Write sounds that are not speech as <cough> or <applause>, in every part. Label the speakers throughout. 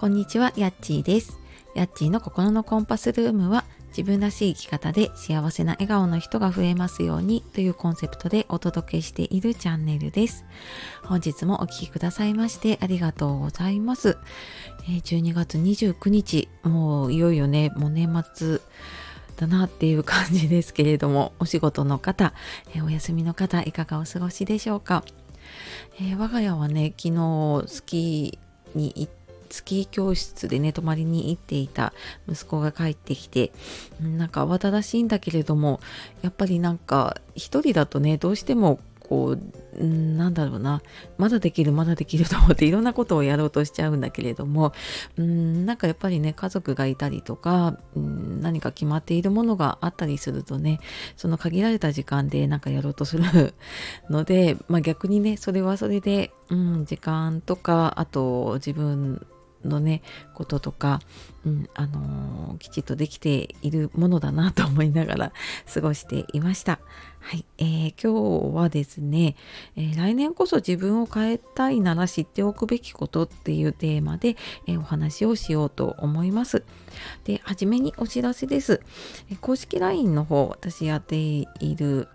Speaker 1: こんにちは、やっちーです。やっちーの心のコンパスルームは自分らしい生き方で幸せな笑顔の人が増えますようにというコンセプトでお届けしているチャンネルです。本日もお聴きくださいましてありがとうございます。12月29日、もういよいよね、もう年末だなっていう感じですけれども、お仕事の方、お休みの方、いかがお過ごしでしょうか？えー、我が家はね、昨日スキーに行ってスキー教室でね泊まりに行っていた息子が帰ってきてなんか慌ただしいんだけれどもやっぱりなんか一人だとねどうしてもこうなんだろうなまだできるまだできると思っていろんなことをやろうとしちゃうんだけれどもうんなんかやっぱりね家族がいたりとかうん何か決まっているものがあったりするとねその限られた時間でなんかやろうとするので、まあ、逆にねそれはそれで、うん、時間とかあと自分のねこととか、うんあのー、きちっとできているものだなと思いながら <laughs> 過ごしていました。はい、えー、今日はですね、えー、来年こそ自分を変えたいなら知っておくべきことっていうテーマで、えお話をしようと思います。で、はじめにお知らせです。え公式 LINE の方、私やっている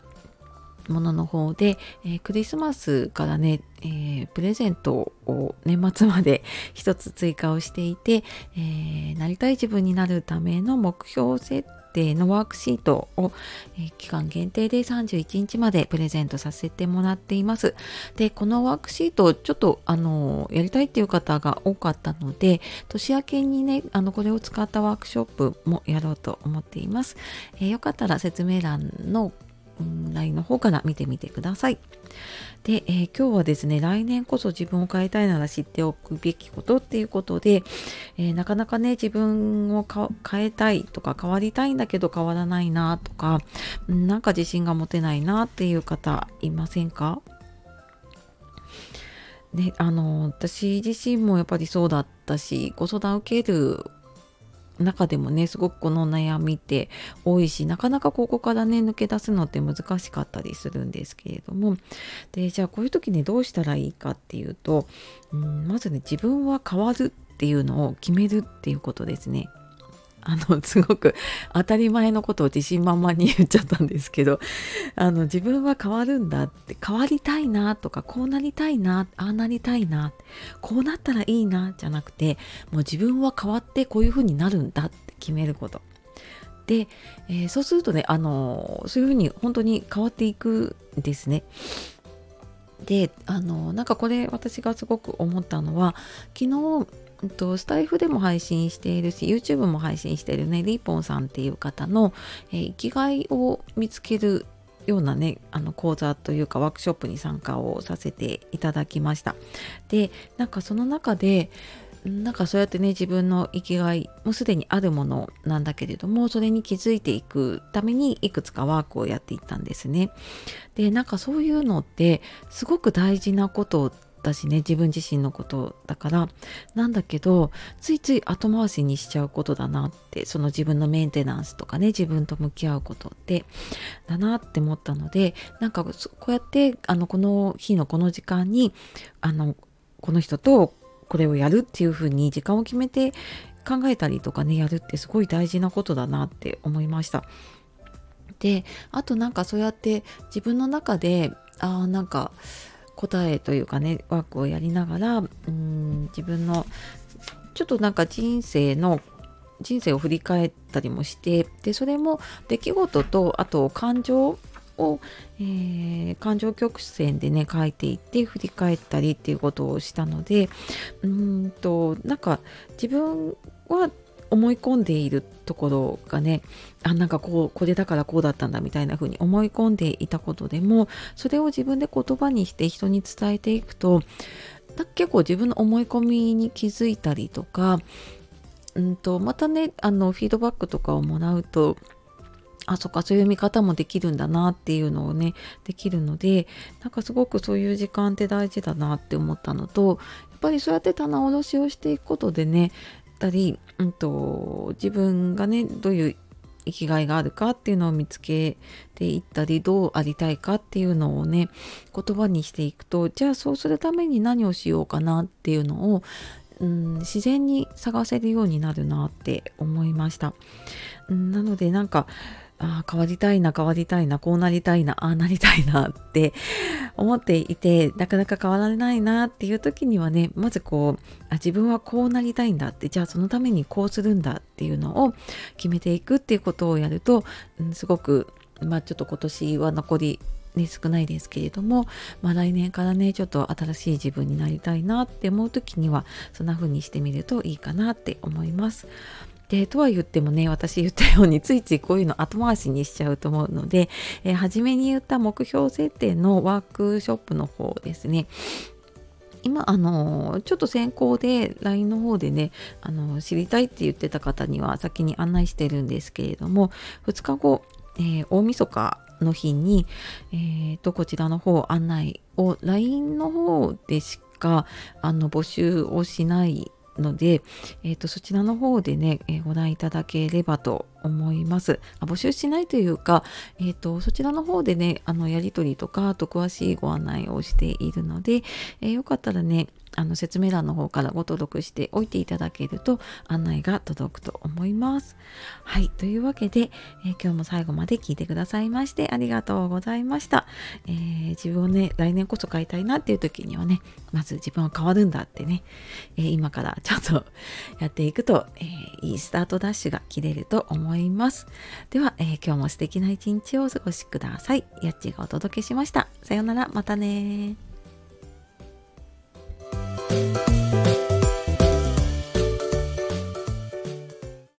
Speaker 1: ものの方で、えー、クリスマスからね、えー、プレゼントを年末まで一つ追加をしていて、えー、なりたい自分になるための目標設定のワークシートを、え期間限定で31日までプレゼントさせてもらっています。で、このワークシートちょっとあのやりたいっていう方が多かったので、年明けにね、あのこれを使ったワークショップもやろうと思っています。えよかったら説明欄の LINE の方から見てみてください。で、えー、今日はですね、来年こそ自分を変えたいなら知っておくべきことっていうことで、えー、なかなかね、自分を変えたいとか変わりたいんだけど変わらないなとか、なんか自信が持てないなっていう方いませんか？ね、あの私自身もやっぱりそうだったしご相談受ける中でもねすごくこの悩みって多いしなかなかここからね抜け出すのって難しかったりするんですけれどもでじゃあこういう時にどうしたらいいかっていうと、うん、まずね自分は変わるっていうのを決めるっていうことですね。あのすごく当たり前のことを自信満々に言っちゃったんですけどあの自分は変わるんだって変わりたいなとかこうなりたいなああなりたいなこうなったらいいなじゃなくてもう自分は変わってこういう風になるんだって決めること。で、えー、そうするとねあのそういう風に本当に変わっていくんですね。であのなんかこれ私がすごく思ったのは昨日とスタイフでも配信しているし YouTube も配信しているねリーポンさんっていう方の、えー、生きがいを見つけるようなねあの講座というかワークショップに参加をさせていただきました。でなんかその中でなんかそうやってね自分の生きがいもうすでにあるものなんだけれどもそれに気づいていくためにいくつかワークをやっていったんですね。でなんかそういうのってすごく大事なことだしね自分自身のことだから。なんだけどついつい後回しにしちゃうことだなってその自分のメンテナンスとかね自分と向き合うことってだなって思ったのでなんかこうやってあのこの日のこの時間にあのこの人とこれをやるっていう風に時間を決めて考えたりとかねやるってすごい大事なことだなって思いました。であとなんかそうやって自分の中でああなんか答えというかねワークをやりながらうん自分のちょっとなんか人生の人生を振り返ったりもしてでそれも出来事とあと感情を、えー、感情曲線でね書いていって振り返ったりっていうことをしたのでうんとなんか自分は思い込んでいるところがねあなんかこうこれだからこうだったんだみたいな風に思い込んでいたことでもそれを自分で言葉にして人に伝えていくと結構自分の思い込みに気づいたりとかうんとまたねあのフィードバックとかをもらうとあそっかそういう見方もできるんだなっていうのをねできるのでなんかすごくそういう時間って大事だなって思ったのとやっぱりそうやって棚卸しをしていくことでねたり、うんと、自分がねどういう生きがいがあるかっていうのを見つけていったりどうありたいかっていうのをね言葉にしていくとじゃあそうするために何をしようかなっていうのをうん、自然に探せるようになるなって思いました。なのでなんかああ変わりたいな変わりたいなこうなりたいなああなりたいな <laughs> って思っていてなかなか変わられないなっていう時にはねまずこうあ自分はこうなりたいんだってじゃあそのためにこうするんだっていうのを決めていくっていうことをやると、うん、すごくまあちょっと今年は残りね、少ないですけれども、まあ、来年からねちょっと新しい自分になりたいなって思う時にはそんな風にしてみるといいかなって思います。でとは言ってもね私言ったようについついこういうの後回しにしちゃうと思うので、えー、初めに言った目標設定のワークショップの方ですね。今あのちょっと先行で LINE の方でねあの知りたいって言ってた方には先に案内してるんですけれども2日後、えー、大晦日の日に、えー、とこちらの方案内を LINE の方でしかあの募集をしないので、えーと、そちらの方でね、えー、ご覧いただければと思います。募集しないというか、えーと、そちらの方でねあのやり取りとかあと詳しいご案内をしているので、えー、よかったらねあの説明欄の方からご登録しておいていただけると案内が届くと思います。はい、というわけで、えー、今日も最後まで聞いてくださいましてありがとうございました。えー、自分をね、来年こそ買いたいなっていう時にはね、まず自分は変わるんだってね、えー、今からちょっとやっていくと、えいいスタートダッシュが切れると思います。思いますでは、え今日も素敵な一日をお過ごしください。やっちがお届けしました。さようなら、またね